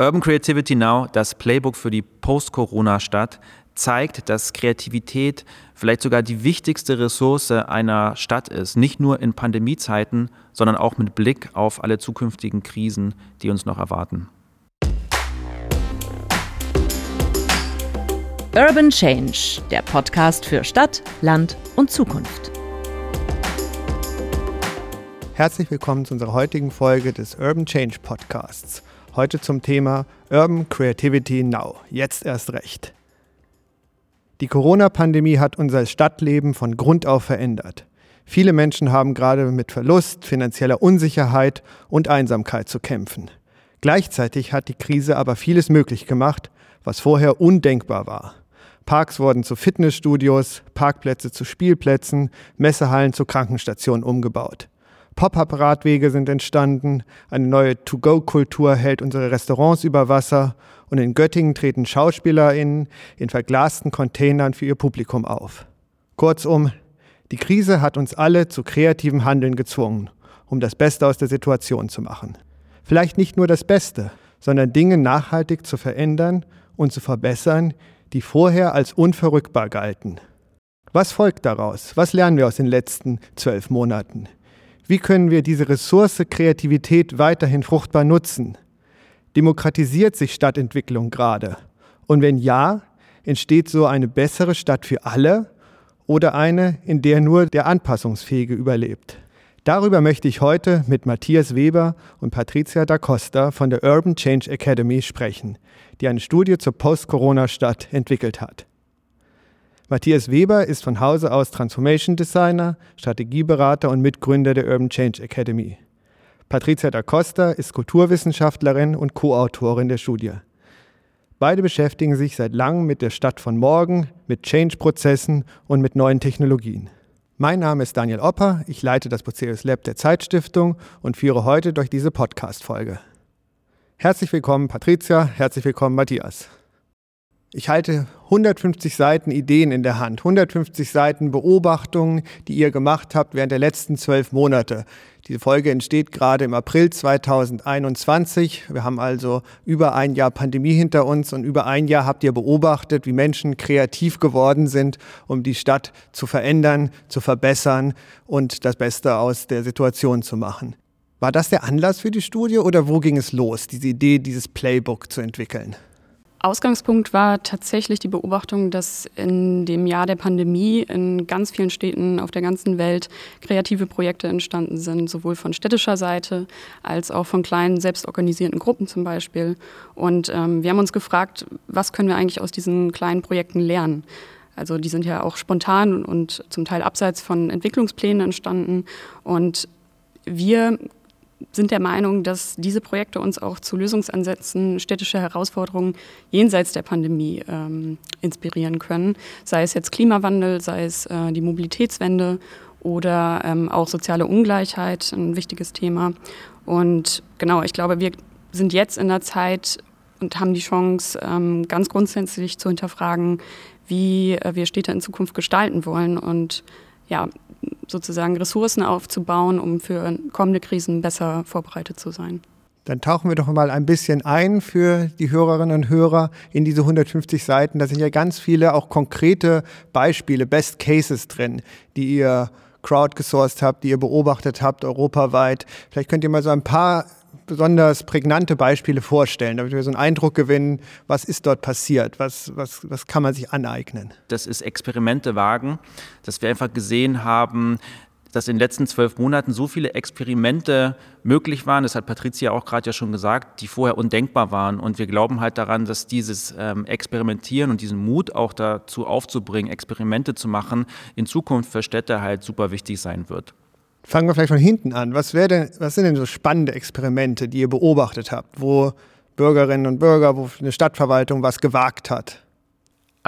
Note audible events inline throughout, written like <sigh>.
Urban Creativity Now, das Playbook für die Post-Corona-Stadt, zeigt, dass Kreativität vielleicht sogar die wichtigste Ressource einer Stadt ist. Nicht nur in Pandemiezeiten, sondern auch mit Blick auf alle zukünftigen Krisen, die uns noch erwarten. Urban Change, der Podcast für Stadt, Land und Zukunft. Herzlich willkommen zu unserer heutigen Folge des Urban Change Podcasts. Heute zum Thema Urban Creativity Now. Jetzt erst recht. Die Corona-Pandemie hat unser Stadtleben von Grund auf verändert. Viele Menschen haben gerade mit Verlust, finanzieller Unsicherheit und Einsamkeit zu kämpfen. Gleichzeitig hat die Krise aber vieles möglich gemacht, was vorher undenkbar war. Parks wurden zu Fitnessstudios, Parkplätze zu Spielplätzen, Messehallen zu Krankenstationen umgebaut. Pop-up-Radwege sind entstanden, eine neue To-Go-Kultur hält unsere Restaurants über Wasser und in Göttingen treten SchauspielerInnen in verglasten Containern für ihr Publikum auf. Kurzum, die Krise hat uns alle zu kreativem Handeln gezwungen, um das Beste aus der Situation zu machen. Vielleicht nicht nur das Beste, sondern Dinge nachhaltig zu verändern und zu verbessern, die vorher als unverrückbar galten. Was folgt daraus? Was lernen wir aus den letzten zwölf Monaten? Wie können wir diese Ressource Kreativität weiterhin fruchtbar nutzen? Demokratisiert sich Stadtentwicklung gerade? Und wenn ja, entsteht so eine bessere Stadt für alle oder eine, in der nur der Anpassungsfähige überlebt? Darüber möchte ich heute mit Matthias Weber und Patricia da Costa von der Urban Change Academy sprechen, die eine Studie zur Post-Corona-Stadt entwickelt hat. Matthias Weber ist von Hause aus Transformation Designer, Strategieberater und Mitgründer der Urban Change Academy. Patricia da Costa ist Kulturwissenschaftlerin und Co-Autorin der Studie. Beide beschäftigen sich seit langem mit der Stadt von morgen, mit Change-Prozessen und mit neuen Technologien. Mein Name ist Daniel Opper, ich leite das Bucerius Lab der Zeitstiftung und führe heute durch diese Podcast-Folge. Herzlich willkommen, Patricia, herzlich willkommen, Matthias. Ich halte 150 Seiten Ideen in der Hand, 150 Seiten Beobachtungen, die ihr gemacht habt während der letzten zwölf Monate. Diese Folge entsteht gerade im April 2021. Wir haben also über ein Jahr Pandemie hinter uns und über ein Jahr habt ihr beobachtet, wie Menschen kreativ geworden sind, um die Stadt zu verändern, zu verbessern und das Beste aus der Situation zu machen. War das der Anlass für die Studie oder wo ging es los, diese Idee, dieses Playbook zu entwickeln? Ausgangspunkt war tatsächlich die Beobachtung, dass in dem Jahr der Pandemie in ganz vielen Städten auf der ganzen Welt kreative Projekte entstanden sind, sowohl von städtischer Seite als auch von kleinen selbstorganisierten Gruppen zum Beispiel. Und ähm, wir haben uns gefragt, was können wir eigentlich aus diesen kleinen Projekten lernen? Also die sind ja auch spontan und zum Teil abseits von Entwicklungsplänen entstanden. Und wir sind der Meinung, dass diese Projekte uns auch zu Lösungsansätzen städtischer Herausforderungen jenseits der Pandemie ähm, inspirieren können. Sei es jetzt Klimawandel, sei es äh, die Mobilitätswende oder ähm, auch soziale Ungleichheit, ein wichtiges Thema. Und genau, ich glaube, wir sind jetzt in der Zeit und haben die Chance, ähm, ganz grundsätzlich zu hinterfragen, wie äh, wir Städte in Zukunft gestalten wollen und ja, sozusagen Ressourcen aufzubauen, um für kommende Krisen besser vorbereitet zu sein. Dann tauchen wir doch mal ein bisschen ein für die Hörerinnen und Hörer in diese 150 Seiten. Da sind ja ganz viele auch konkrete Beispiele, Best Cases drin, die ihr crowdgesourced habt, die ihr beobachtet habt europaweit. Vielleicht könnt ihr mal so ein paar besonders prägnante Beispiele vorstellen, damit wir so einen Eindruck gewinnen, was ist dort passiert, was, was, was kann man sich aneignen. Das ist Experimente wagen, dass wir einfach gesehen haben, dass in den letzten zwölf Monaten so viele Experimente möglich waren, das hat Patricia auch gerade ja schon gesagt, die vorher undenkbar waren. Und wir glauben halt daran, dass dieses ähm, Experimentieren und diesen Mut auch dazu aufzubringen, Experimente zu machen, in Zukunft für Städte halt super wichtig sein wird. Fangen wir vielleicht von hinten an. Was, denn, was sind denn so spannende Experimente, die ihr beobachtet habt, wo Bürgerinnen und Bürger, wo eine Stadtverwaltung was gewagt hat?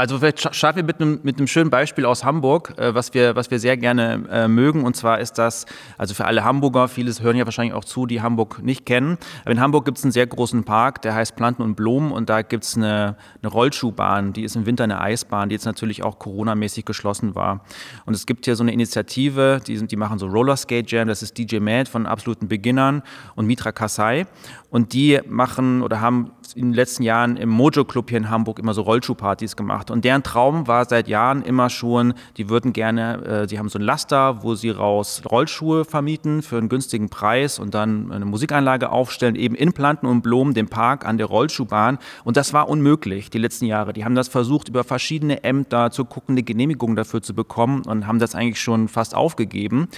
Also vielleicht starten wir mit einem, mit einem schönen Beispiel aus Hamburg, äh, was, wir, was wir sehr gerne äh, mögen. Und zwar ist das, also für alle Hamburger, vieles hören ja wahrscheinlich auch zu, die Hamburg nicht kennen. Aber in Hamburg gibt es einen sehr großen Park, der heißt Planten und Blumen. Und da gibt es eine, eine Rollschuhbahn, die ist im Winter eine Eisbahn, die jetzt natürlich auch coronamäßig geschlossen war. Und es gibt hier so eine Initiative, die, sind, die machen so Rollerskate Jam, das ist DJ Mad von absoluten Beginnern und Mitra Kasai. Und die machen oder haben in den letzten Jahren im Mojo Club hier in Hamburg immer so Rollschuhpartys gemacht. Und deren Traum war seit Jahren immer schon, die würden gerne, äh, die haben so ein Laster, wo sie raus Rollschuhe vermieten für einen günstigen Preis und dann eine Musikanlage aufstellen, eben in Planten und Blumen, dem Park an der Rollschuhbahn. Und das war unmöglich die letzten Jahre. Die haben das versucht, über verschiedene Ämter zu gucken, eine Genehmigung dafür zu bekommen und haben das eigentlich schon fast aufgegeben.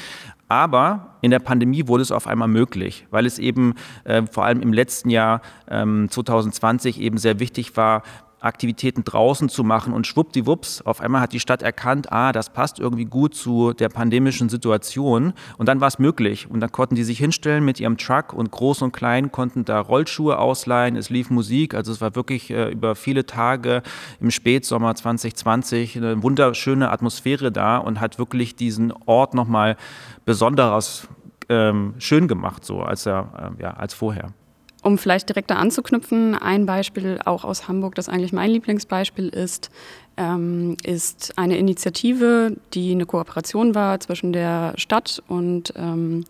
Aber in der Pandemie wurde es auf einmal möglich, weil es eben äh, vor allem im letzten Jahr ähm, 2020 eben sehr wichtig war, Aktivitäten draußen zu machen und schwuppdiwupps, auf einmal hat die Stadt erkannt, ah, das passt irgendwie gut zu der pandemischen Situation. Und dann war es möglich. Und dann konnten die sich hinstellen mit ihrem Truck und groß und klein konnten da Rollschuhe ausleihen, es lief Musik, also es war wirklich äh, über viele Tage im Spätsommer 2020 eine wunderschöne Atmosphäre da und hat wirklich diesen Ort nochmal besonders ähm, schön gemacht, so als er, äh, ja, als vorher. Um vielleicht direkt da anzuknüpfen, ein Beispiel auch aus Hamburg, das eigentlich mein Lieblingsbeispiel ist, ähm, ist eine Initiative, die eine Kooperation war zwischen der Stadt und ähm,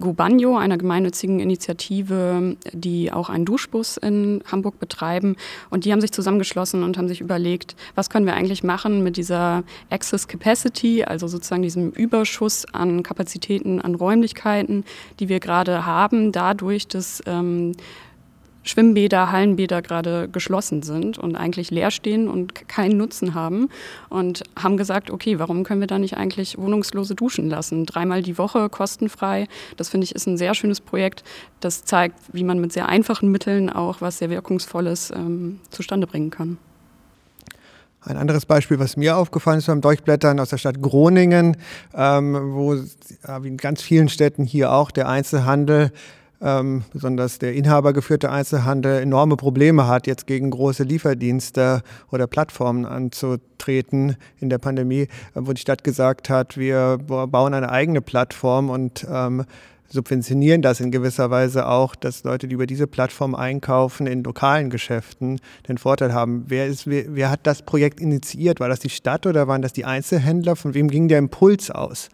Gubanyo, einer gemeinnützigen Initiative, die auch einen Duschbus in Hamburg betreiben. Und die haben sich zusammengeschlossen und haben sich überlegt, was können wir eigentlich machen mit dieser Access Capacity, also sozusagen diesem Überschuss an Kapazitäten, an Räumlichkeiten, die wir gerade haben, dadurch, dass ähm, Schwimmbäder, Hallenbäder gerade geschlossen sind und eigentlich leer stehen und keinen Nutzen haben und haben gesagt, okay, warum können wir da nicht eigentlich Wohnungslose duschen lassen? Dreimal die Woche kostenfrei. Das finde ich ist ein sehr schönes Projekt. Das zeigt, wie man mit sehr einfachen Mitteln auch was sehr Wirkungsvolles ähm, zustande bringen kann. Ein anderes Beispiel, was mir aufgefallen ist beim Durchblättern aus der Stadt Groningen, ähm, wo wie in ganz vielen Städten hier auch der Einzelhandel ähm, besonders der inhabergeführte Einzelhandel enorme Probleme hat, jetzt gegen große Lieferdienste oder Plattformen anzutreten in der Pandemie, äh, wo die Stadt gesagt hat, wir bauen eine eigene Plattform und ähm, subventionieren das in gewisser Weise auch, dass Leute, die über diese Plattform einkaufen, in lokalen Geschäften den Vorteil haben. Wer, ist, wer, wer hat das Projekt initiiert? War das die Stadt oder waren das die Einzelhändler? Von wem ging der Impuls aus?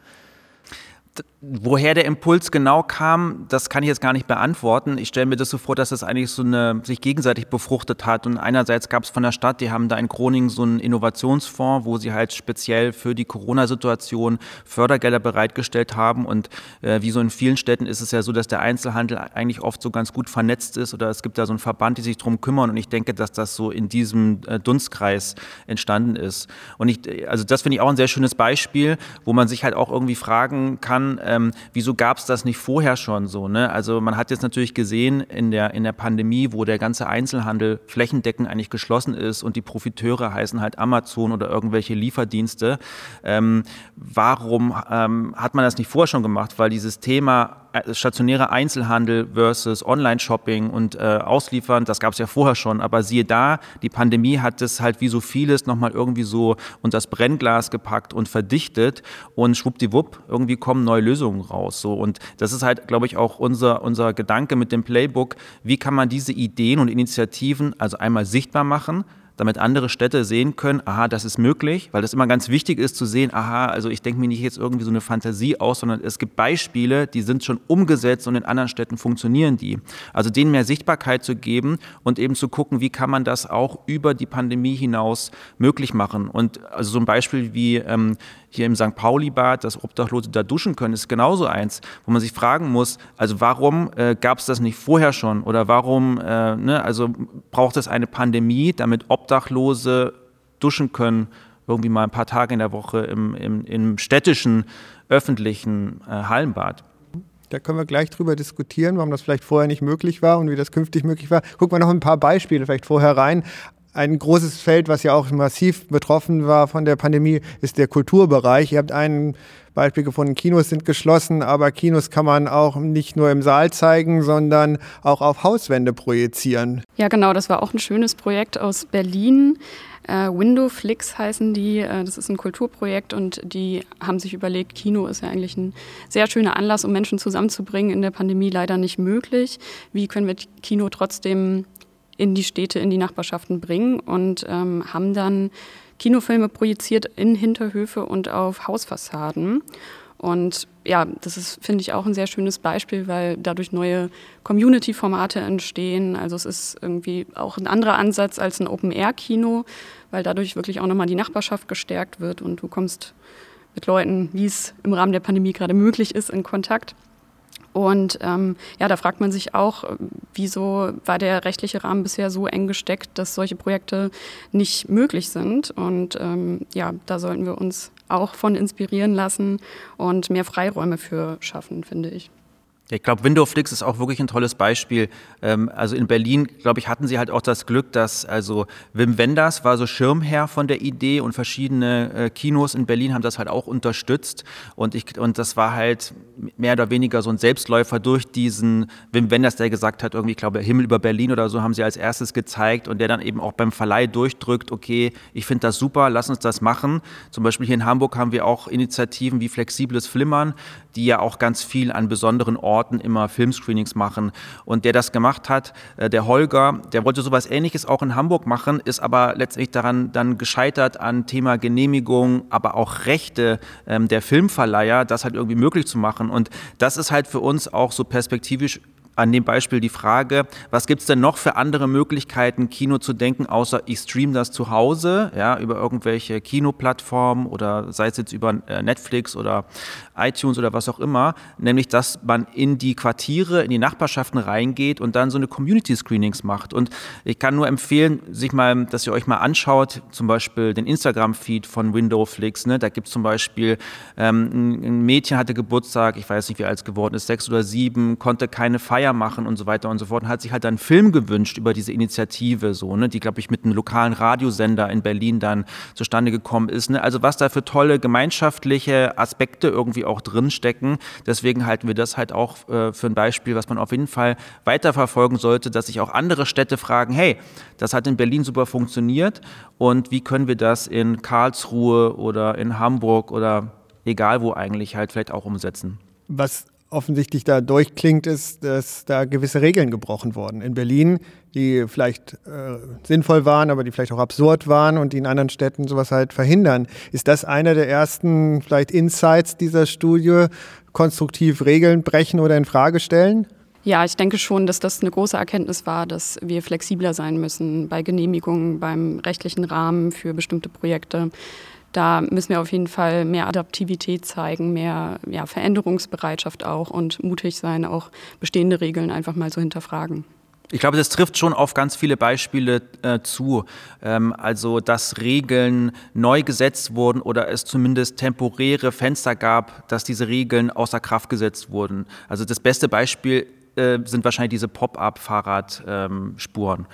Woher der Impuls genau kam, das kann ich jetzt gar nicht beantworten. Ich stelle mir das so vor, dass das eigentlich so eine sich gegenseitig befruchtet hat. Und einerseits gab es von der Stadt, die haben da in Groningen so einen Innovationsfonds, wo sie halt speziell für die Corona-Situation Fördergelder bereitgestellt haben. Und äh, wie so in vielen Städten ist es ja so, dass der Einzelhandel eigentlich oft so ganz gut vernetzt ist oder es gibt da so einen Verband, die sich drum kümmern. Und ich denke, dass das so in diesem äh, Dunstkreis entstanden ist. Und ich, also das finde ich auch ein sehr schönes Beispiel, wo man sich halt auch irgendwie fragen kann, ähm, wieso gab es das nicht vorher schon so? Ne? Also man hat jetzt natürlich gesehen in der, in der Pandemie, wo der ganze Einzelhandel flächendeckend eigentlich geschlossen ist und die Profiteure heißen halt Amazon oder irgendwelche Lieferdienste. Ähm, warum ähm, hat man das nicht vorher schon gemacht? Weil dieses Thema stationärer Einzelhandel versus Online-Shopping und äh, Ausliefern, das gab es ja vorher schon, aber siehe da, die Pandemie hat es halt wie so vieles nochmal irgendwie so unter das Brennglas gepackt und verdichtet und schwuppdiwupp, irgendwie kommen neue Lösungen raus. So. Und das ist halt, glaube ich, auch unser, unser Gedanke mit dem Playbook, wie kann man diese Ideen und Initiativen also einmal sichtbar machen, damit andere Städte sehen können, aha, das ist möglich, weil das immer ganz wichtig ist zu sehen, aha, also ich denke mir nicht jetzt irgendwie so eine Fantasie aus, sondern es gibt Beispiele, die sind schon umgesetzt und in anderen Städten funktionieren die. Also denen mehr Sichtbarkeit zu geben und eben zu gucken, wie kann man das auch über die Pandemie hinaus möglich machen. Und also so ein Beispiel wie ähm, hier im St. Pauli-Bad, dass Obdachlose da duschen können, ist genauso eins, wo man sich fragen muss, also warum äh, gab es das nicht vorher schon oder warum, äh, ne, also braucht es eine Pandemie, damit Obdachlose duschen können, irgendwie mal ein paar Tage in der Woche im, im, im städtischen, öffentlichen äh, Hallenbad. Da können wir gleich drüber diskutieren, warum das vielleicht vorher nicht möglich war und wie das künftig möglich war. Gucken wir noch ein paar Beispiele vielleicht vorher rein. Ein großes Feld, was ja auch massiv betroffen war von der Pandemie, ist der Kulturbereich. Ihr habt ein Beispiel gefunden, Kinos sind geschlossen, aber Kinos kann man auch nicht nur im Saal zeigen, sondern auch auf Hauswände projizieren. Ja, genau, das war auch ein schönes Projekt aus Berlin. Äh, Windowflix heißen die. Äh, das ist ein Kulturprojekt und die haben sich überlegt, Kino ist ja eigentlich ein sehr schöner Anlass, um Menschen zusammenzubringen. In der Pandemie leider nicht möglich. Wie können wir Kino trotzdem in die Städte, in die Nachbarschaften bringen und ähm, haben dann Kinofilme projiziert in Hinterhöfe und auf Hausfassaden. Und ja, das ist, finde ich, auch ein sehr schönes Beispiel, weil dadurch neue Community-Formate entstehen. Also es ist irgendwie auch ein anderer Ansatz als ein Open-Air-Kino, weil dadurch wirklich auch nochmal die Nachbarschaft gestärkt wird und du kommst mit Leuten, wie es im Rahmen der Pandemie gerade möglich ist, in Kontakt. Und ähm, ja, da fragt man sich auch, wieso war der rechtliche Rahmen bisher so eng gesteckt, dass solche Projekte nicht möglich sind. Und ähm, ja, da sollten wir uns auch von inspirieren lassen und mehr Freiräume für schaffen, finde ich. Ich glaube, Windowflix ist auch wirklich ein tolles Beispiel. Ähm, also in Berlin, glaube ich, hatten sie halt auch das Glück, dass also Wim Wenders war so Schirmherr von der Idee und verschiedene äh, Kinos in Berlin haben das halt auch unterstützt. Und, ich, und das war halt mehr oder weniger so ein Selbstläufer durch diesen Wim Wenders, der gesagt hat, irgendwie, ich glaube, Himmel über Berlin oder so haben sie als erstes gezeigt und der dann eben auch beim Verleih durchdrückt, okay, ich finde das super, lass uns das machen. Zum Beispiel hier in Hamburg haben wir auch Initiativen wie Flexibles Flimmern, die ja auch ganz viel an besonderen Orten immer Filmscreenings machen. Und der das gemacht hat, äh, der Holger, der wollte sowas ähnliches auch in Hamburg machen, ist aber letztlich daran dann gescheitert an Thema Genehmigung, aber auch Rechte ähm, der Filmverleiher, das halt irgendwie möglich zu machen. Und das ist halt für uns auch so perspektivisch an dem Beispiel die Frage, was gibt es denn noch für andere Möglichkeiten, Kino zu denken, außer ich streame das zu Hause, ja, über irgendwelche Kinoplattformen oder sei es jetzt über äh, Netflix oder iTunes oder was auch immer, nämlich dass man in die Quartiere, in die Nachbarschaften reingeht und dann so eine Community Screenings macht. Und ich kann nur empfehlen, sich mal, dass ihr euch mal anschaut, zum Beispiel den Instagram-Feed von Windowflix. Ne? Da gibt es zum Beispiel ähm, ein Mädchen hatte Geburtstag, ich weiß nicht, wie alt es geworden ist, sechs oder sieben, konnte keine Feier machen und so weiter und so fort und hat sich halt dann einen Film gewünscht über diese Initiative, so, ne? die, glaube ich, mit einem lokalen Radiosender in Berlin dann zustande gekommen ist. Ne? Also was da für tolle gemeinschaftliche Aspekte irgendwie auch drinstecken. Deswegen halten wir das halt auch äh, für ein Beispiel, was man auf jeden Fall weiterverfolgen sollte, dass sich auch andere Städte fragen, hey, das hat in Berlin super funktioniert und wie können wir das in Karlsruhe oder in Hamburg oder egal wo eigentlich halt vielleicht auch umsetzen. Was offensichtlich da durchklingt, ist, dass da gewisse Regeln gebrochen wurden. In Berlin, die vielleicht äh, sinnvoll waren, aber die vielleicht auch absurd waren und die in anderen Städten sowas halt verhindern. Ist das einer der ersten vielleicht Insights dieser Studie, konstruktiv Regeln brechen oder in Frage stellen? Ja, ich denke schon, dass das eine große Erkenntnis war, dass wir flexibler sein müssen bei Genehmigungen, beim rechtlichen Rahmen für bestimmte Projekte da müssen wir auf jeden Fall mehr Adaptivität zeigen, mehr ja, Veränderungsbereitschaft auch und mutig sein, auch bestehende Regeln einfach mal zu hinterfragen. Ich glaube, das trifft schon auf ganz viele Beispiele äh, zu. Ähm, also, dass Regeln neu gesetzt wurden oder es zumindest temporäre Fenster gab, dass diese Regeln außer Kraft gesetzt wurden. Also das beste Beispiel äh, sind wahrscheinlich diese Pop-up-Fahrradspuren. Ähm,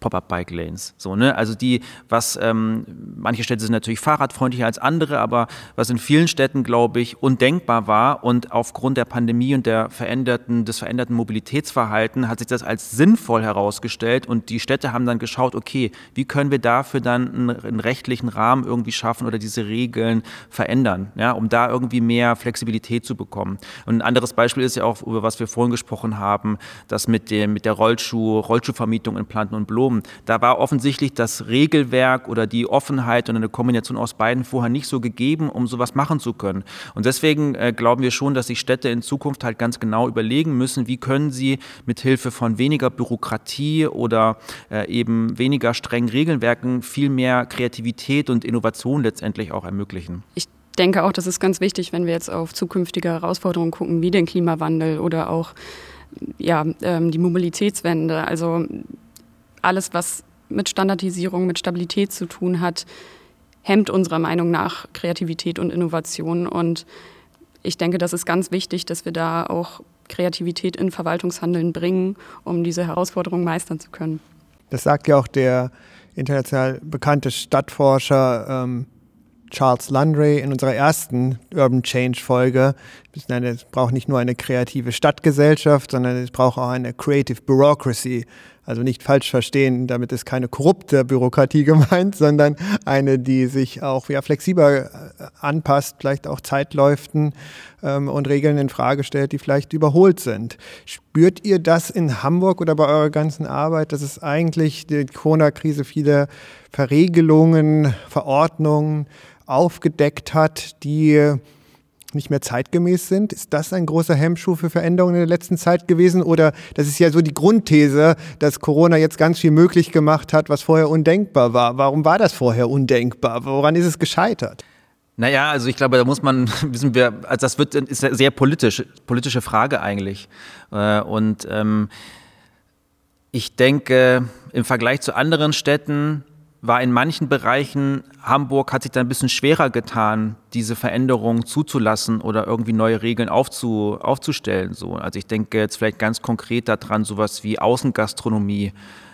Pop-up-Bike-Lanes. So, ne? Also die, was ähm, manche Städte sind natürlich fahrradfreundlicher als andere, aber was in vielen Städten, glaube ich, undenkbar war und aufgrund der Pandemie und der veränderten, des veränderten Mobilitätsverhalten hat sich das als sinnvoll herausgestellt und die Städte haben dann geschaut, okay, wie können wir dafür dann einen, einen rechtlichen Rahmen irgendwie schaffen oder diese Regeln verändern, ja, um da irgendwie mehr Flexibilität zu bekommen. Und ein anderes Beispiel ist ja auch, über was wir vorhin gesprochen haben, das mit dem, mit der Rollschuh, Rollschuhvermietung in Planten und Blumen Diplom. Da war offensichtlich das Regelwerk oder die Offenheit und eine Kombination aus beiden vorher nicht so gegeben, um sowas machen zu können. Und deswegen äh, glauben wir schon, dass sich Städte in Zukunft halt ganz genau überlegen müssen, wie können sie mit Hilfe von weniger Bürokratie oder äh, eben weniger strengen Regelwerken viel mehr Kreativität und Innovation letztendlich auch ermöglichen. Ich denke auch, das ist ganz wichtig, wenn wir jetzt auf zukünftige Herausforderungen gucken, wie den Klimawandel oder auch ja, ähm, die Mobilitätswende. Also alles, was mit Standardisierung, mit Stabilität zu tun hat, hemmt unserer Meinung nach Kreativität und Innovation. Und ich denke, das ist ganz wichtig, dass wir da auch Kreativität in Verwaltungshandeln bringen, um diese Herausforderungen meistern zu können. Das sagt ja auch der international bekannte Stadtforscher ähm, Charles Landry in unserer ersten Urban Change Folge. Es braucht nicht nur eine kreative Stadtgesellschaft, sondern es braucht auch eine Creative Bureaucracy. Also nicht falsch verstehen, damit ist keine korrupte Bürokratie <laughs> gemeint, sondern eine, die sich auch ja, flexibler äh, anpasst, vielleicht auch Zeitläuften ähm, und Regeln in Frage stellt, die vielleicht überholt sind. Spürt ihr das in Hamburg oder bei eurer ganzen Arbeit, dass es eigentlich die Corona-Krise viele Verregelungen, Verordnungen aufgedeckt hat, die nicht mehr zeitgemäß sind. Ist das ein großer Hemmschuh für Veränderungen in der letzten Zeit gewesen? Oder das ist ja so die Grundthese, dass Corona jetzt ganz viel möglich gemacht hat, was vorher undenkbar war. Warum war das vorher undenkbar? Woran ist es gescheitert? Naja, also ich glaube, da muss man, <laughs> wissen wir, also das wird, ist eine sehr politisch, politische Frage eigentlich. Äh, und ähm, ich denke, im Vergleich zu anderen Städten war in manchen Bereichen, Hamburg hat sich da ein bisschen schwerer getan, diese Veränderungen zuzulassen oder irgendwie neue Regeln aufzu, aufzustellen. So. Also ich denke jetzt vielleicht ganz konkret daran, sowas wie Außengastronomie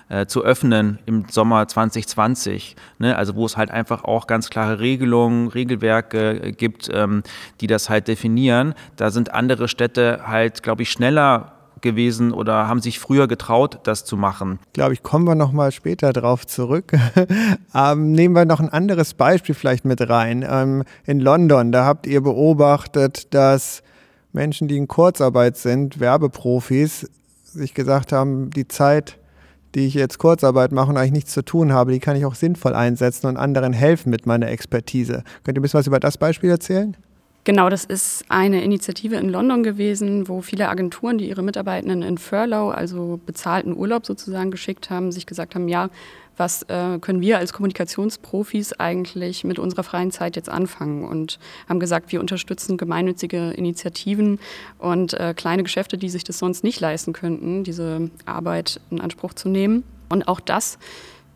äh, zu öffnen im Sommer 2020. Ne? Also wo es halt einfach auch ganz klare Regelungen, Regelwerke äh, gibt, ähm, die das halt definieren. Da sind andere Städte halt, glaube ich, schneller gewesen oder haben sich früher getraut, das zu machen? Glaube ich, kommen wir noch mal später drauf zurück. <laughs> ähm, nehmen wir noch ein anderes Beispiel vielleicht mit rein. Ähm, in London, da habt ihr beobachtet, dass Menschen, die in Kurzarbeit sind, Werbeprofis, sich gesagt haben, die Zeit, die ich jetzt Kurzarbeit mache und eigentlich nichts zu tun habe, die kann ich auch sinnvoll einsetzen und anderen helfen mit meiner Expertise. Könnt ihr ein bisschen was über das Beispiel erzählen? Genau, das ist eine Initiative in London gewesen, wo viele Agenturen, die ihre Mitarbeitenden in Furlough, also bezahlten Urlaub sozusagen geschickt haben, sich gesagt haben, ja, was äh, können wir als Kommunikationsprofis eigentlich mit unserer freien Zeit jetzt anfangen? Und haben gesagt, wir unterstützen gemeinnützige Initiativen und äh, kleine Geschäfte, die sich das sonst nicht leisten könnten, diese Arbeit in Anspruch zu nehmen. Und auch das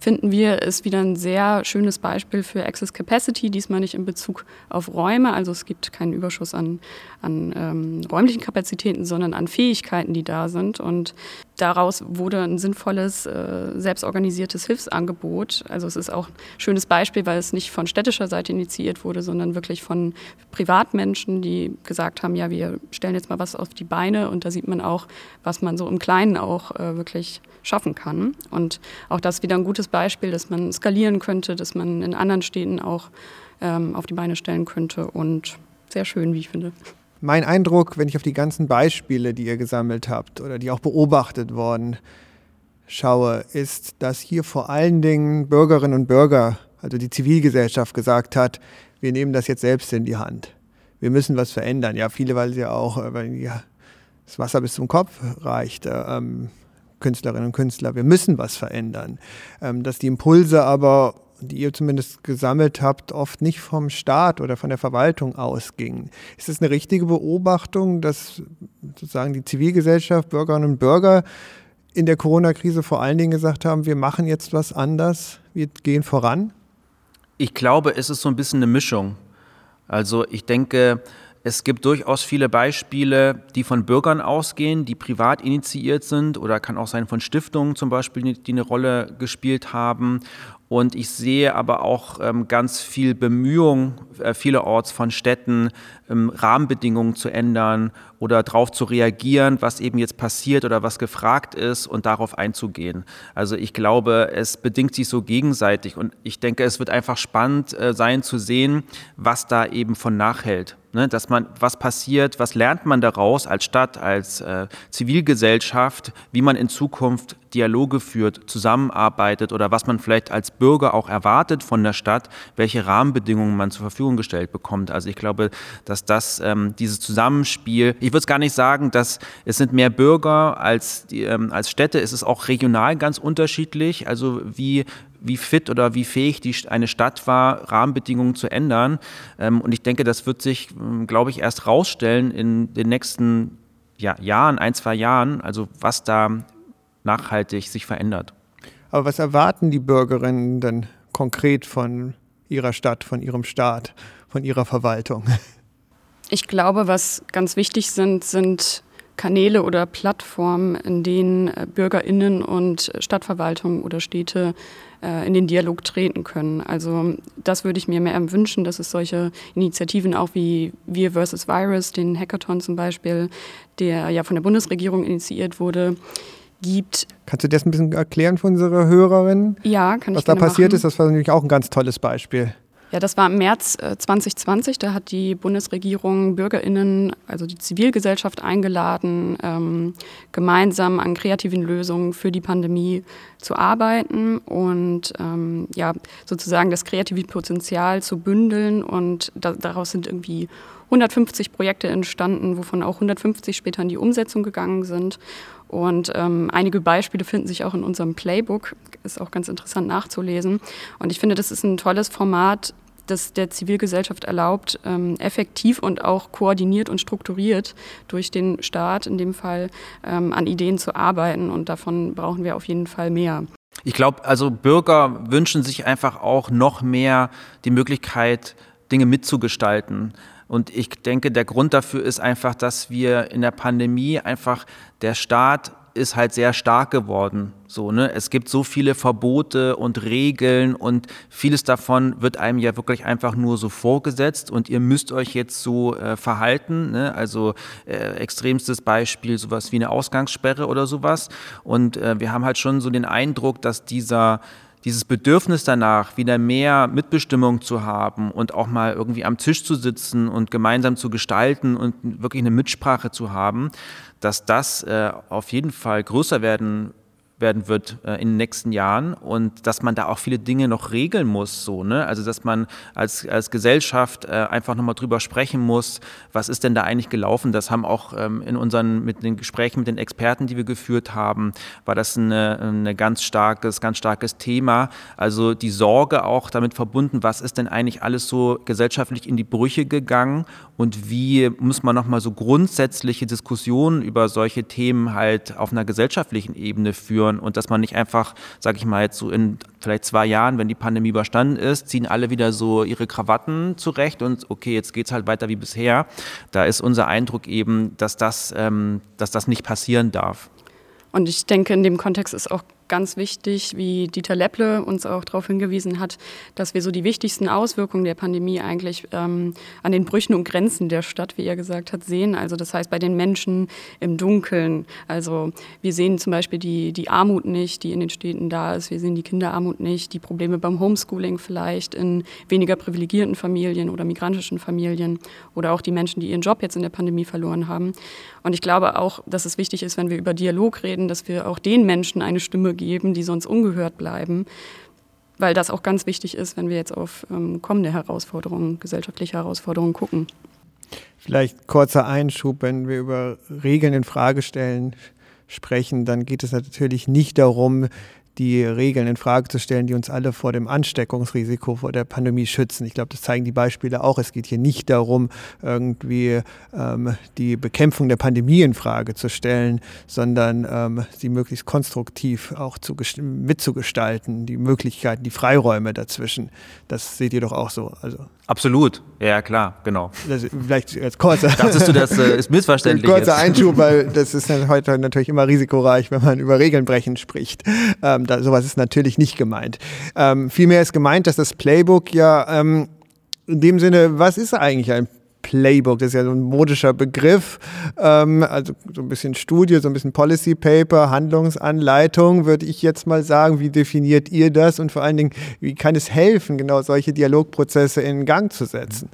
finden wir, ist wieder ein sehr schönes Beispiel für Access Capacity, diesmal nicht in Bezug auf Räume, also es gibt keinen Überschuss an, an ähm, räumlichen Kapazitäten, sondern an Fähigkeiten, die da sind. Und daraus wurde ein sinnvolles, äh, selbstorganisiertes Hilfsangebot. Also es ist auch ein schönes Beispiel, weil es nicht von städtischer Seite initiiert wurde, sondern wirklich von Privatmenschen, die gesagt haben, ja, wir stellen jetzt mal was auf die Beine und da sieht man auch, was man so im Kleinen auch äh, wirklich schaffen kann. Und auch das wieder ein gutes Beispiel, dass man skalieren könnte, dass man in anderen Städten auch ähm, auf die Beine stellen könnte und sehr schön, wie ich finde. Mein Eindruck, wenn ich auf die ganzen Beispiele, die ihr gesammelt habt oder die auch beobachtet worden, schaue, ist, dass hier vor allen Dingen Bürgerinnen und Bürger, also die Zivilgesellschaft gesagt hat, wir nehmen das jetzt selbst in die Hand. Wir müssen was verändern. Ja, viele, weil sie auch, äh, weil ja, das Wasser bis zum Kopf reicht. Ähm, Künstlerinnen und Künstler, wir müssen was verändern. Ähm, dass die Impulse aber die ihr zumindest gesammelt habt, oft nicht vom Staat oder von der Verwaltung ausgingen. Ist es eine richtige Beobachtung, dass sozusagen die Zivilgesellschaft, Bürgerinnen und Bürger in der Corona-Krise vor allen Dingen gesagt haben, wir machen jetzt was anders, wir gehen voran? Ich glaube, es ist so ein bisschen eine Mischung. Also ich denke, es gibt durchaus viele Beispiele, die von Bürgern ausgehen, die privat initiiert sind oder kann auch sein von Stiftungen zum Beispiel, die eine Rolle gespielt haben. Und ich sehe aber auch ähm, ganz viel Bemühung äh, vielerorts von Städten, ähm, Rahmenbedingungen zu ändern oder darauf zu reagieren, was eben jetzt passiert oder was gefragt ist und darauf einzugehen. Also ich glaube, es bedingt sich so gegenseitig und ich denke, es wird einfach spannend äh, sein zu sehen, was da eben von nachhält. Ne, dass man, was passiert, was lernt man daraus als Stadt, als äh, Zivilgesellschaft, wie man in Zukunft Dialoge führt, zusammenarbeitet oder was man vielleicht als Bürger auch erwartet von der Stadt, welche Rahmenbedingungen man zur Verfügung gestellt bekommt. Also ich glaube, dass das ähm, dieses Zusammenspiel, ich würde es gar nicht sagen, dass es sind mehr Bürger als, die, ähm, als Städte, es ist auch regional ganz unterschiedlich, also wie wie fit oder wie fähig die, eine Stadt war, Rahmenbedingungen zu ändern. Ähm, und ich denke, das wird sich, ähm, glaube ich, erst rausstellen in den nächsten ja, Jahren, ein, zwei Jahren, also was da nachhaltig sich verändert. Aber was erwarten die Bürgerinnen denn konkret von ihrer Stadt, von ihrem Staat, von ihrer Verwaltung? <laughs> Ich glaube, was ganz wichtig sind, sind Kanäle oder Plattformen, in denen äh, Bürgerinnen und Stadtverwaltung oder Städte äh, in den Dialog treten können. Also das würde ich mir mehr wünschen, dass es solche Initiativen auch wie Wir versus Virus, den Hackathon zum Beispiel, der ja von der Bundesregierung initiiert wurde, gibt. Kannst du das ein bisschen erklären für unsere Hörerinnen? Ja, kann Was ich da passiert machen. ist, das war natürlich auch ein ganz tolles Beispiel. Ja, das war im März 2020. Äh, da hat die Bundesregierung BürgerInnen, also die Zivilgesellschaft eingeladen, ähm, gemeinsam an kreativen Lösungen für die Pandemie zu arbeiten und ähm, ja, sozusagen das kreative Potenzial zu bündeln. Und da, daraus sind irgendwie 150 Projekte entstanden, wovon auch 150 später in die Umsetzung gegangen sind. Und ähm, einige Beispiele finden sich auch in unserem Playbook, ist auch ganz interessant nachzulesen. Und ich finde, das ist ein tolles Format, das der Zivilgesellschaft erlaubt, ähm, effektiv und auch koordiniert und strukturiert durch den Staat in dem Fall ähm, an Ideen zu arbeiten. Und davon brauchen wir auf jeden Fall mehr. Ich glaube, also Bürger wünschen sich einfach auch noch mehr die Möglichkeit, Dinge mitzugestalten. Und ich denke, der Grund dafür ist einfach, dass wir in der Pandemie einfach der Staat ist halt sehr stark geworden. So, ne? Es gibt so viele Verbote und Regeln und vieles davon wird einem ja wirklich einfach nur so vorgesetzt und ihr müsst euch jetzt so äh, verhalten. Ne? Also äh, extremstes Beispiel, sowas wie eine Ausgangssperre oder sowas. Und äh, wir haben halt schon so den Eindruck, dass dieser dieses Bedürfnis danach, wieder mehr Mitbestimmung zu haben und auch mal irgendwie am Tisch zu sitzen und gemeinsam zu gestalten und wirklich eine Mitsprache zu haben, dass das äh, auf jeden Fall größer werden werden wird äh, in den nächsten Jahren und dass man da auch viele Dinge noch regeln muss, so, ne? Also dass man als, als Gesellschaft äh, einfach nochmal drüber sprechen muss, was ist denn da eigentlich gelaufen? Das haben auch ähm, in unseren mit den Gesprächen mit den Experten, die wir geführt haben, war das ein eine ganz starkes, ganz starkes Thema. Also die Sorge auch damit verbunden, was ist denn eigentlich alles so gesellschaftlich in die Brüche gegangen und wie muss man nochmal so grundsätzliche Diskussionen über solche Themen halt auf einer gesellschaftlichen Ebene führen? Führen und dass man nicht einfach, sag ich mal, jetzt so in vielleicht zwei Jahren, wenn die Pandemie überstanden ist, ziehen alle wieder so ihre Krawatten zurecht und okay, jetzt geht es halt weiter wie bisher. Da ist unser Eindruck eben, dass das, ähm, dass das nicht passieren darf. Und ich denke, in dem Kontext ist auch ganz wichtig, wie Dieter Lepple uns auch darauf hingewiesen hat, dass wir so die wichtigsten Auswirkungen der Pandemie eigentlich ähm, an den Brüchen und Grenzen der Stadt, wie er gesagt hat, sehen. Also das heißt bei den Menschen im Dunkeln. Also wir sehen zum Beispiel die, die Armut nicht, die in den Städten da ist. Wir sehen die Kinderarmut nicht, die Probleme beim Homeschooling vielleicht in weniger privilegierten Familien oder migrantischen Familien oder auch die Menschen, die ihren Job jetzt in der Pandemie verloren haben. Und ich glaube auch, dass es wichtig ist, wenn wir über Dialog reden, dass wir auch den Menschen eine Stimme geben, die sonst ungehört bleiben, weil das auch ganz wichtig ist, wenn wir jetzt auf ähm, kommende Herausforderungen, gesellschaftliche Herausforderungen gucken. Vielleicht kurzer Einschub, wenn wir über Regeln in Frage stellen sprechen, dann geht es natürlich nicht darum, die Regeln in Frage zu stellen, die uns alle vor dem Ansteckungsrisiko vor der Pandemie schützen. Ich glaube, das zeigen die Beispiele auch. Es geht hier nicht darum, irgendwie ähm, die Bekämpfung der Pandemie in Frage zu stellen, sondern ähm, sie möglichst konstruktiv auch zu, mitzugestalten, die Möglichkeiten, die Freiräume dazwischen. Das seht ihr doch auch so. Also Absolut, ja klar, genau. Das, vielleicht als kurzer. Dachtest du, das äh, ist <laughs> missverständlich? kurzer. Einschub, weil das ist heute natürlich immer risikoreich, wenn man über Regeln brechen spricht. Ähm, da, sowas ist natürlich nicht gemeint. Ähm, vielmehr ist gemeint, dass das Playbook ja ähm, in dem Sinne, was ist eigentlich ein Playbook, das ist ja so ein modischer Begriff, ähm, also so ein bisschen Studie, so ein bisschen Policy Paper, Handlungsanleitung, würde ich jetzt mal sagen. Wie definiert ihr das und vor allen Dingen, wie kann es helfen, genau solche Dialogprozesse in Gang zu setzen?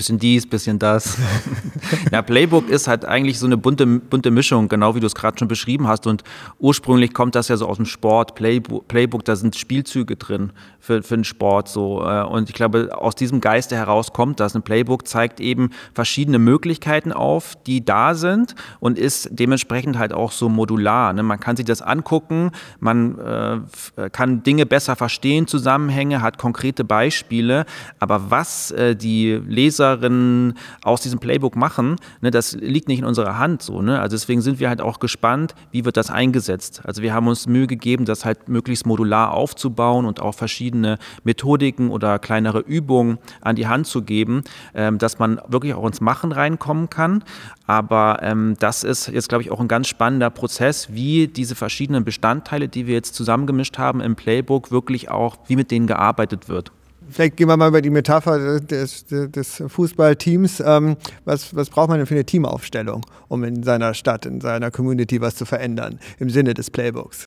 Bisschen dies, bisschen das. <laughs> ja, Playbook ist halt eigentlich so eine bunte, bunte Mischung, genau wie du es gerade schon beschrieben hast. Und ursprünglich kommt das ja so aus dem Sport. Playbook, Playbook da sind Spielzüge drin für, für den Sport. So. Äh, und ich glaube, aus diesem Geiste heraus kommt das. Ein Playbook zeigt eben verschiedene Möglichkeiten auf, die da sind und ist dementsprechend halt auch so modular. Ne? Man kann sich das angucken, man äh, kann Dinge besser verstehen, Zusammenhänge, hat konkrete Beispiele. Aber was äh, die Leser Userinnen aus diesem Playbook machen, ne, das liegt nicht in unserer Hand so. Ne? Also deswegen sind wir halt auch gespannt, wie wird das eingesetzt. Also wir haben uns Mühe gegeben, das halt möglichst modular aufzubauen und auch verschiedene Methodiken oder kleinere Übungen an die Hand zu geben, ähm, dass man wirklich auch ins Machen reinkommen kann. Aber ähm, das ist jetzt, glaube ich, auch ein ganz spannender Prozess, wie diese verschiedenen Bestandteile, die wir jetzt zusammengemischt haben im Playbook, wirklich auch, wie mit denen gearbeitet wird vielleicht gehen wir mal über die Metapher des, des Fußballteams. Ähm, was, was braucht man denn für eine Teamaufstellung, um in seiner Stadt, in seiner Community was zu verändern, im Sinne des Playbooks?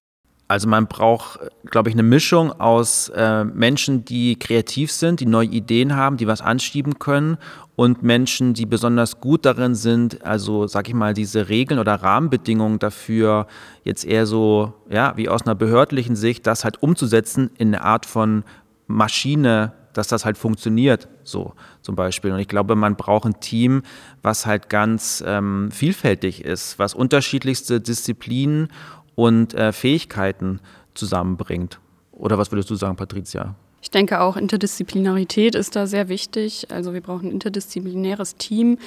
Also man braucht, glaube ich, eine Mischung aus äh, Menschen, die kreativ sind, die neue Ideen haben, die was anschieben können und Menschen, die besonders gut darin sind, also sag ich mal, diese Regeln oder Rahmenbedingungen dafür jetzt eher so, ja, wie aus einer behördlichen Sicht, das halt umzusetzen in eine Art von Maschine, dass das halt funktioniert, so zum Beispiel. Und ich glaube, man braucht ein Team, was halt ganz ähm, vielfältig ist, was unterschiedlichste Disziplinen und äh, Fähigkeiten zusammenbringt. Oder was würdest du sagen, Patricia? Ich denke auch, Interdisziplinarität ist da sehr wichtig. Also wir brauchen ein interdisziplinäres Team.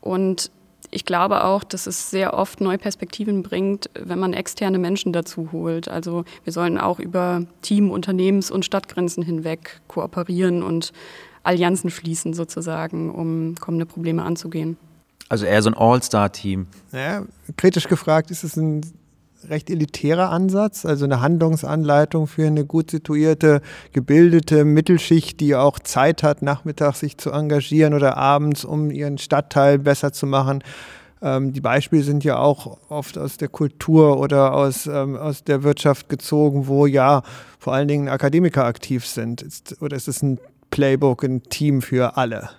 Und ich glaube auch, dass es sehr oft neue Perspektiven bringt, wenn man externe Menschen dazu holt. Also wir sollen auch über Team-, Unternehmens- und Stadtgrenzen hinweg kooperieren und Allianzen schließen sozusagen, um kommende Probleme anzugehen. Also eher so ein All-Star-Team. Ja, kritisch gefragt, ist es ein recht elitärer Ansatz, also eine Handlungsanleitung für eine gut situierte, gebildete Mittelschicht, die auch Zeit hat, nachmittags sich zu engagieren oder abends, um ihren Stadtteil besser zu machen. Ähm, die Beispiele sind ja auch oft aus der Kultur oder aus, ähm, aus der Wirtschaft gezogen, wo ja vor allen Dingen Akademiker aktiv sind. Ist, oder ist es ein Playbook, ein Team für alle?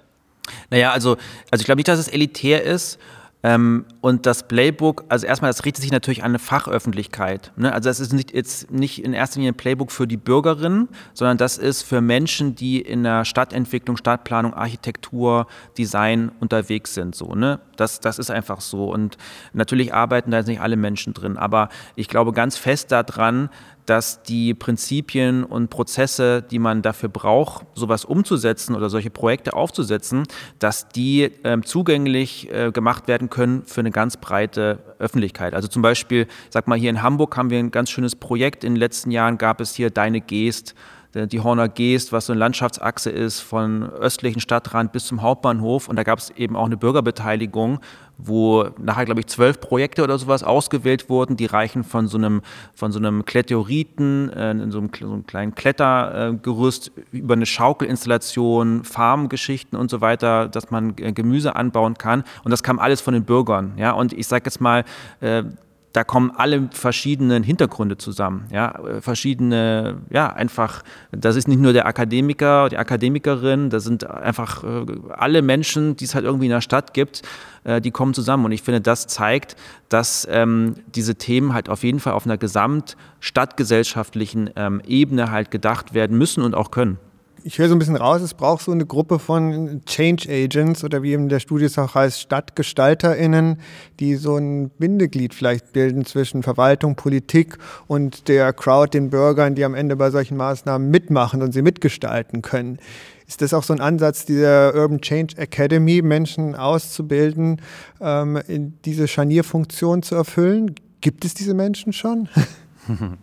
Naja, also, also ich glaube nicht, dass es elitär ist. Ähm, und das Playbook, also erstmal, das richtet sich natürlich an eine Fachöffentlichkeit. Ne? Also das ist nicht, jetzt nicht in erster Linie ein Playbook für die Bürgerinnen, sondern das ist für Menschen, die in der Stadtentwicklung, Stadtplanung, Architektur, Design unterwegs sind. So, ne? das, das ist einfach so. Und natürlich arbeiten da jetzt nicht alle Menschen drin, aber ich glaube ganz fest daran, dass die Prinzipien und Prozesse, die man dafür braucht, sowas umzusetzen oder solche Projekte aufzusetzen, dass die äh, zugänglich äh, gemacht werden können für eine ganz breite Öffentlichkeit. Also zum Beispiel, sag mal, hier in Hamburg haben wir ein ganz schönes Projekt. In den letzten Jahren gab es hier Deine Gest die Horner Geest, was so eine Landschaftsachse ist, von östlichen Stadtrand bis zum Hauptbahnhof. Und da gab es eben auch eine Bürgerbeteiligung, wo nachher, glaube ich, zwölf Projekte oder sowas ausgewählt wurden. Die reichen von so einem, von so einem Kletteoriten, äh, in so einem, so einem kleinen Klettergerüst über eine Schaukelinstallation, Farmgeschichten und so weiter, dass man äh, Gemüse anbauen kann. Und das kam alles von den Bürgern. Ja? Und ich sage jetzt mal, äh, da kommen alle verschiedenen Hintergründe zusammen, ja, verschiedene, ja, einfach, das ist nicht nur der Akademiker, die Akademikerin, das sind einfach äh, alle Menschen, die es halt irgendwie in der Stadt gibt, äh, die kommen zusammen. Und ich finde, das zeigt, dass ähm, diese Themen halt auf jeden Fall auf einer gesamtstadtgesellschaftlichen ähm, Ebene halt gedacht werden müssen und auch können ich höre so ein bisschen raus, es braucht so eine Gruppe von Change Agents oder wie in der Studie es auch heißt, StadtgestalterInnen, die so ein Bindeglied vielleicht bilden zwischen Verwaltung, Politik und der Crowd, den Bürgern, die am Ende bei solchen Maßnahmen mitmachen und sie mitgestalten können. Ist das auch so ein Ansatz dieser Urban Change Academy, Menschen auszubilden, ähm, in diese Scharnierfunktion zu erfüllen? Gibt es diese Menschen schon? <laughs>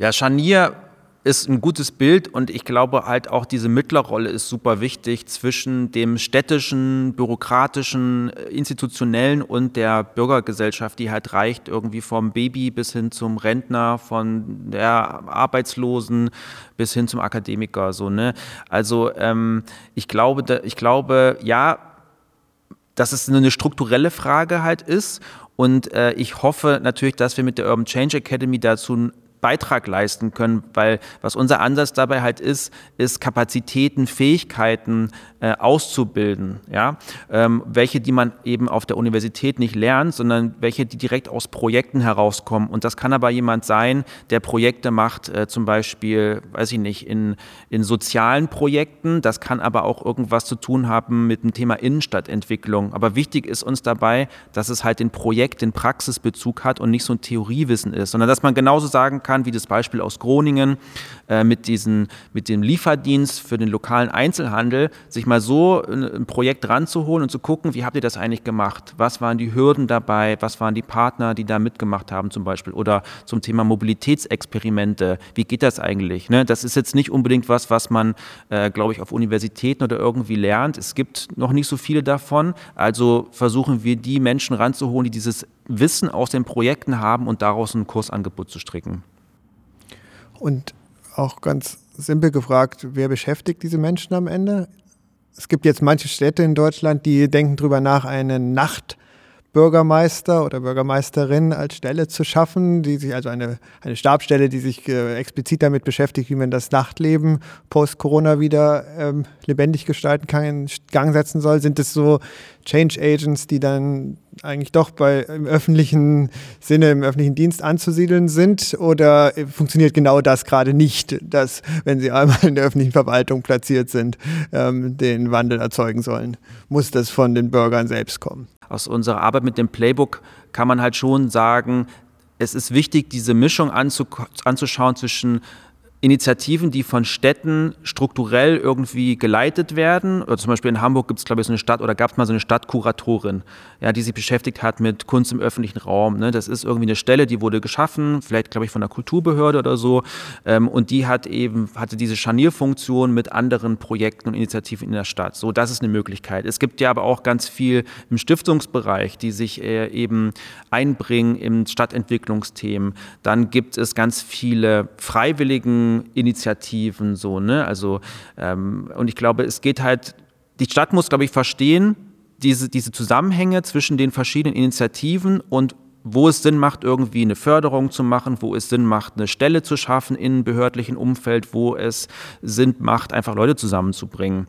Ja, Scharnier ist ein gutes Bild und ich glaube halt auch diese Mittlerrolle ist super wichtig zwischen dem städtischen, bürokratischen, äh, institutionellen und der Bürgergesellschaft, die halt reicht irgendwie vom Baby bis hin zum Rentner, von der Arbeitslosen bis hin zum Akademiker. So, ne? Also ähm, ich glaube, ich glaube, ja, dass es eine strukturelle Frage halt ist und äh, ich hoffe natürlich, dass wir mit der Urban Change Academy dazu Beitrag leisten können, weil was unser Ansatz dabei halt ist, ist Kapazitäten, Fähigkeiten äh, auszubilden, ja, ähm, welche, die man eben auf der Universität nicht lernt, sondern welche, die direkt aus Projekten herauskommen. Und das kann aber jemand sein, der Projekte macht, äh, zum Beispiel, weiß ich nicht, in, in sozialen Projekten. Das kann aber auch irgendwas zu tun haben mit dem Thema Innenstadtentwicklung. Aber wichtig ist uns dabei, dass es halt den Projekt, den Praxisbezug hat und nicht so ein Theoriewissen ist, sondern dass man genauso sagen kann, wie das Beispiel aus Groningen äh, mit, diesen, mit dem Lieferdienst für den lokalen Einzelhandel, sich mal so ein Projekt ranzuholen und zu gucken, wie habt ihr das eigentlich gemacht? Was waren die Hürden dabei? Was waren die Partner, die da mitgemacht haben zum Beispiel? Oder zum Thema Mobilitätsexperimente. Wie geht das eigentlich? Ne? Das ist jetzt nicht unbedingt was, was man, äh, glaube ich, auf Universitäten oder irgendwie lernt. Es gibt noch nicht so viele davon. Also versuchen wir, die Menschen ranzuholen, die dieses Wissen aus den Projekten haben und daraus ein Kursangebot zu stricken. Und auch ganz simpel gefragt, wer beschäftigt diese Menschen am Ende? Es gibt jetzt manche Städte in Deutschland, die denken darüber nach, eine Nacht Bürgermeister oder Bürgermeisterin als Stelle zu schaffen, die sich also eine, eine Stabstelle, die sich äh, explizit damit beschäftigt, wie man das Nachtleben post-Corona wieder ähm, lebendig gestalten kann, in Gang setzen soll. Sind es so Change Agents, die dann eigentlich doch bei im öffentlichen Sinne, im öffentlichen Dienst anzusiedeln sind? Oder funktioniert genau das gerade nicht, dass, wenn sie einmal in der öffentlichen Verwaltung platziert sind, ähm, den Wandel erzeugen sollen? Muss das von den Bürgern selbst kommen? Aus unserer Arbeit mit dem Playbook kann man halt schon sagen, es ist wichtig, diese Mischung anzuschauen zwischen Initiativen, die von Städten strukturell irgendwie geleitet werden. Oder zum Beispiel in Hamburg gibt es, glaube ich, so eine Stadt oder gab es mal so eine Stadtkuratorin, ja, die sich beschäftigt hat mit Kunst im öffentlichen Raum. Ne? Das ist irgendwie eine Stelle, die wurde geschaffen, vielleicht, glaube ich, von der Kulturbehörde oder so. Ähm, und die hat eben, hatte diese Scharnierfunktion mit anderen Projekten und Initiativen in der Stadt. So, das ist eine Möglichkeit. Es gibt ja aber auch ganz viel im Stiftungsbereich, die sich äh, eben einbringen in Stadtentwicklungsthemen. Dann gibt es ganz viele freiwilligen Initiativen so, ne? Also ähm, und ich glaube, es geht halt, die Stadt muss, glaube ich, verstehen, diese, diese Zusammenhänge zwischen den verschiedenen Initiativen und wo es Sinn macht, irgendwie eine Förderung zu machen, wo es Sinn macht, eine Stelle zu schaffen in behördlichen Umfeld, wo es Sinn macht, einfach Leute zusammenzubringen.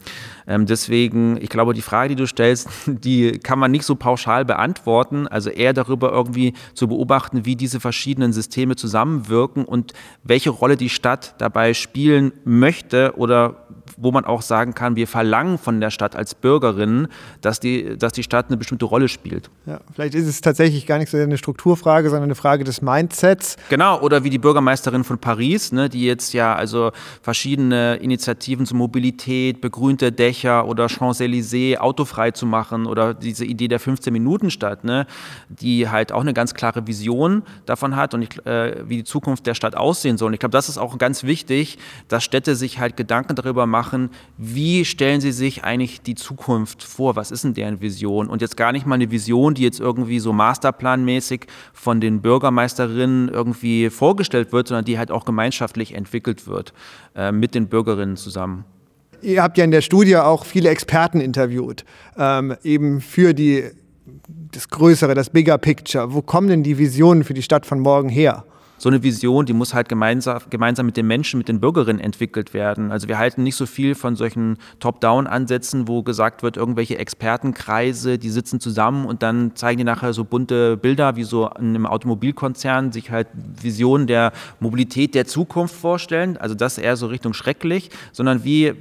Ähm, deswegen, ich glaube, die Frage, die du stellst, <laughs> die kann man nicht so pauschal beantworten. Also eher darüber irgendwie zu beobachten, wie diese verschiedenen Systeme zusammenwirken und welche Rolle die Stadt dabei spielen möchte oder wo man auch sagen kann, wir verlangen von der Stadt als Bürgerinnen, dass die, dass die Stadt eine bestimmte Rolle spielt. Ja, vielleicht ist es tatsächlich gar nicht so eine Strukturfrage, sondern eine Frage des Mindsets. Genau, oder wie die Bürgermeisterin von Paris, ne, die jetzt ja also verschiedene Initiativen zur Mobilität, begrünte Dächer oder Champs-Élysées autofrei zu machen oder diese Idee der 15-Minuten-Stadt, ne, die halt auch eine ganz klare Vision davon hat und ich, äh, wie die Zukunft der Stadt aussehen soll. Und ich glaube, das ist auch ganz wichtig, dass Städte sich halt Gedanken darüber machen, machen, wie stellen Sie sich eigentlich die Zukunft vor? Was ist denn deren Vision? Und jetzt gar nicht mal eine Vision, die jetzt irgendwie so masterplanmäßig von den Bürgermeisterinnen irgendwie vorgestellt wird, sondern die halt auch gemeinschaftlich entwickelt wird äh, mit den Bürgerinnen zusammen. Ihr habt ja in der Studie auch viele Experten interviewt, ähm, eben für die, das Größere, das Bigger Picture. Wo kommen denn die Visionen für die Stadt von morgen her? So eine Vision, die muss halt gemeinsam, gemeinsam mit den Menschen, mit den Bürgerinnen entwickelt werden. Also wir halten nicht so viel von solchen Top-Down-Ansätzen, wo gesagt wird, irgendwelche Expertenkreise, die sitzen zusammen und dann zeigen die nachher so bunte Bilder, wie so in einem Automobilkonzern sich halt Visionen der Mobilität der Zukunft vorstellen. Also das eher so Richtung schrecklich, sondern wie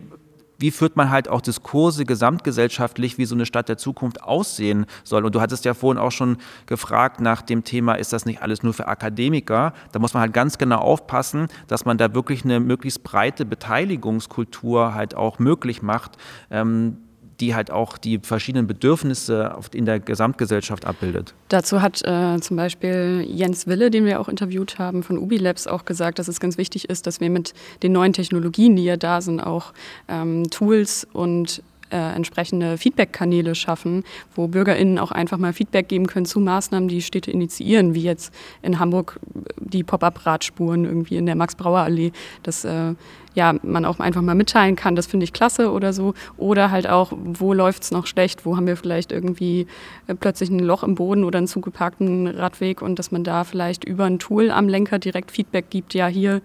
wie führt man halt auch Diskurse gesamtgesellschaftlich, wie so eine Stadt der Zukunft aussehen soll. Und du hattest ja vorhin auch schon gefragt nach dem Thema, ist das nicht alles nur für Akademiker? Da muss man halt ganz genau aufpassen, dass man da wirklich eine möglichst breite Beteiligungskultur halt auch möglich macht. Ähm, die halt auch die verschiedenen Bedürfnisse in der Gesamtgesellschaft abbildet. Dazu hat äh, zum Beispiel Jens Wille, den wir auch interviewt haben von Ubilabs, auch gesagt, dass es ganz wichtig ist, dass wir mit den neuen Technologien, die ja da sind, auch ähm, Tools und äh, entsprechende Feedback-Kanäle schaffen, wo BürgerInnen auch einfach mal Feedback geben können zu Maßnahmen, die Städte initiieren, wie jetzt in Hamburg die Pop-up-Radspuren irgendwie in der Max-Brauer-Allee. Das äh, ja, man auch einfach mal mitteilen kann, das finde ich klasse oder so. Oder halt auch, wo läuft es noch schlecht, wo haben wir vielleicht irgendwie äh, plötzlich ein Loch im Boden oder einen zugeparkten Radweg und dass man da vielleicht über ein Tool am Lenker direkt Feedback gibt, ja, hier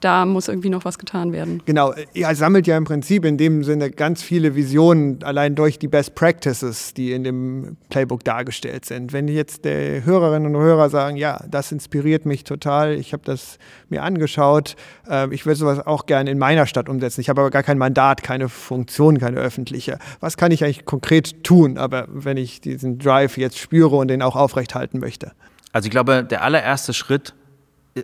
da muss irgendwie noch was getan werden. Genau, er sammelt ja im Prinzip in dem Sinne ganz viele Visionen allein durch die Best Practices, die in dem Playbook dargestellt sind. Wenn jetzt die Hörerinnen und Hörer sagen, ja, das inspiriert mich total, ich habe das mir angeschaut, äh, ich würde sowas auch gerne in meiner Stadt umsetzen. Ich habe aber gar kein Mandat, keine Funktion, keine öffentliche. Was kann ich eigentlich konkret tun, aber wenn ich diesen Drive jetzt spüre und den auch aufrechthalten möchte? Also ich glaube, der allererste Schritt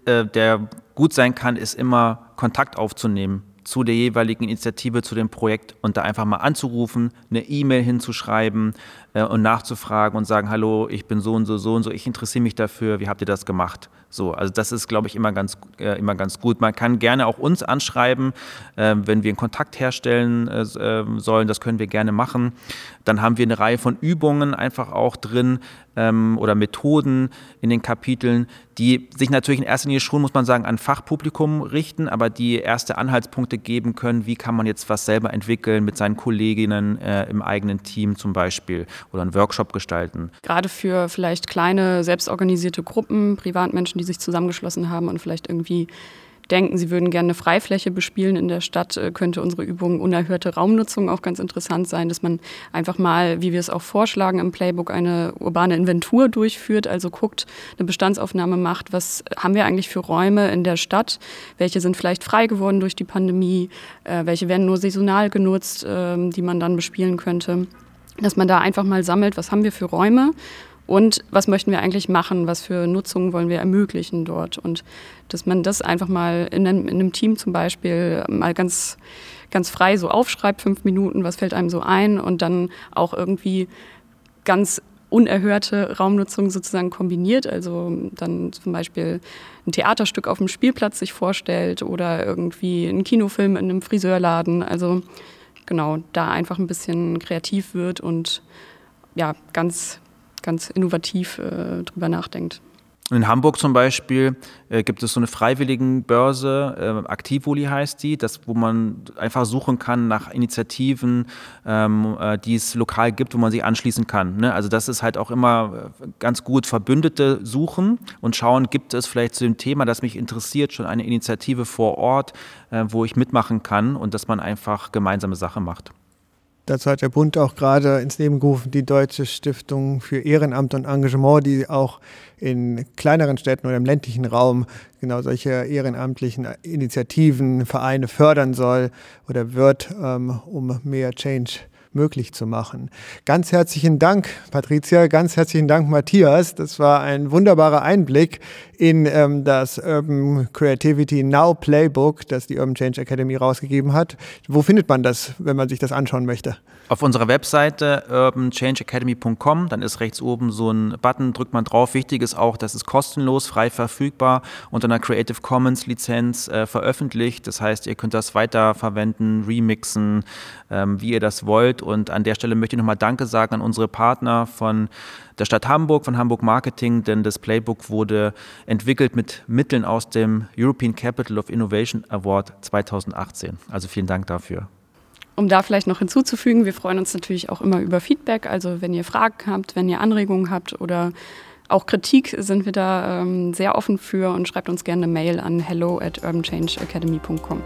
äh, der gut sein kann, ist immer Kontakt aufzunehmen zu der jeweiligen Initiative, zu dem Projekt und da einfach mal anzurufen, eine E-Mail hinzuschreiben äh, und nachzufragen und sagen, hallo, ich bin so und so, so und so, ich interessiere mich dafür, wie habt ihr das gemacht? So, also das ist, glaube ich, immer ganz, äh, immer ganz gut. Man kann gerne auch uns anschreiben, äh, wenn wir einen Kontakt herstellen äh, ähm, sollen. Das können wir gerne machen. Dann haben wir eine Reihe von Übungen einfach auch drin ähm, oder Methoden in den Kapiteln, die sich natürlich in erster Linie schon, muss man sagen, an Fachpublikum richten, aber die erste Anhaltspunkte geben können, wie kann man jetzt was selber entwickeln mit seinen Kolleginnen äh, im eigenen Team zum Beispiel oder einen Workshop gestalten. Gerade für vielleicht kleine, selbstorganisierte Gruppen, Privatmenschen, die sich zusammengeschlossen haben und vielleicht irgendwie denken, sie würden gerne eine Freifläche bespielen in der Stadt, äh, könnte unsere Übung unerhörte Raumnutzung auch ganz interessant sein, dass man einfach mal, wie wir es auch vorschlagen im Playbook, eine urbane Inventur durchführt, also guckt, eine Bestandsaufnahme macht, was haben wir eigentlich für Räume in der Stadt, welche sind vielleicht frei geworden durch die Pandemie, äh, welche werden nur saisonal genutzt, ähm, die man dann bespielen könnte. Dass man da einfach mal sammelt, was haben wir für Räume und was möchten wir eigentlich machen, was für Nutzungen wollen wir ermöglichen dort. Und dass man das einfach mal in einem, in einem Team zum Beispiel mal ganz, ganz frei so aufschreibt, fünf Minuten, was fällt einem so ein und dann auch irgendwie ganz unerhörte Raumnutzung sozusagen kombiniert. Also dann zum Beispiel ein Theaterstück auf dem Spielplatz sich vorstellt oder irgendwie einen Kinofilm in einem Friseurladen. Also genau, da einfach ein bisschen kreativ wird und ja, ganz ganz innovativ äh, drüber nachdenkt. In Hamburg zum Beispiel äh, gibt es so eine Freiwilligenbörse, äh, Aktivoli heißt die, das, wo man einfach suchen kann nach Initiativen, ähm, äh, die es lokal gibt, wo man sich anschließen kann. Ne? Also das ist halt auch immer äh, ganz gut Verbündete suchen und schauen, gibt es vielleicht zu dem Thema, das mich interessiert, schon eine Initiative vor Ort, äh, wo ich mitmachen kann und dass man einfach gemeinsame Sache macht. Dazu hat der Bund auch gerade ins Leben gerufen, die Deutsche Stiftung für Ehrenamt und Engagement, die auch in kleineren Städten oder im ländlichen Raum genau solche ehrenamtlichen Initiativen, Vereine fördern soll oder wird, ähm, um mehr Change möglich zu machen. Ganz herzlichen Dank, Patricia, ganz herzlichen Dank, Matthias. Das war ein wunderbarer Einblick in ähm, das Urban Creativity Now Playbook, das die Urban Change Academy rausgegeben hat. Wo findet man das, wenn man sich das anschauen möchte? Auf unserer Webseite urbanchangeacademy.com, dann ist rechts oben so ein Button, drückt man drauf. Wichtig ist auch, das ist kostenlos, frei verfügbar, unter einer Creative Commons Lizenz äh, veröffentlicht. Das heißt, ihr könnt das weiterverwenden, remixen, ähm, wie ihr das wollt. Und an der Stelle möchte ich nochmal Danke sagen an unsere Partner von der Stadt Hamburg, von Hamburg Marketing, denn das Playbook wurde entwickelt mit Mitteln aus dem European Capital of Innovation Award 2018. Also vielen Dank dafür. Um da vielleicht noch hinzuzufügen, wir freuen uns natürlich auch immer über Feedback. Also wenn ihr Fragen habt, wenn ihr Anregungen habt oder auch Kritik, sind wir da ähm, sehr offen für und schreibt uns gerne eine Mail an hello at urbanchangeacademy.com.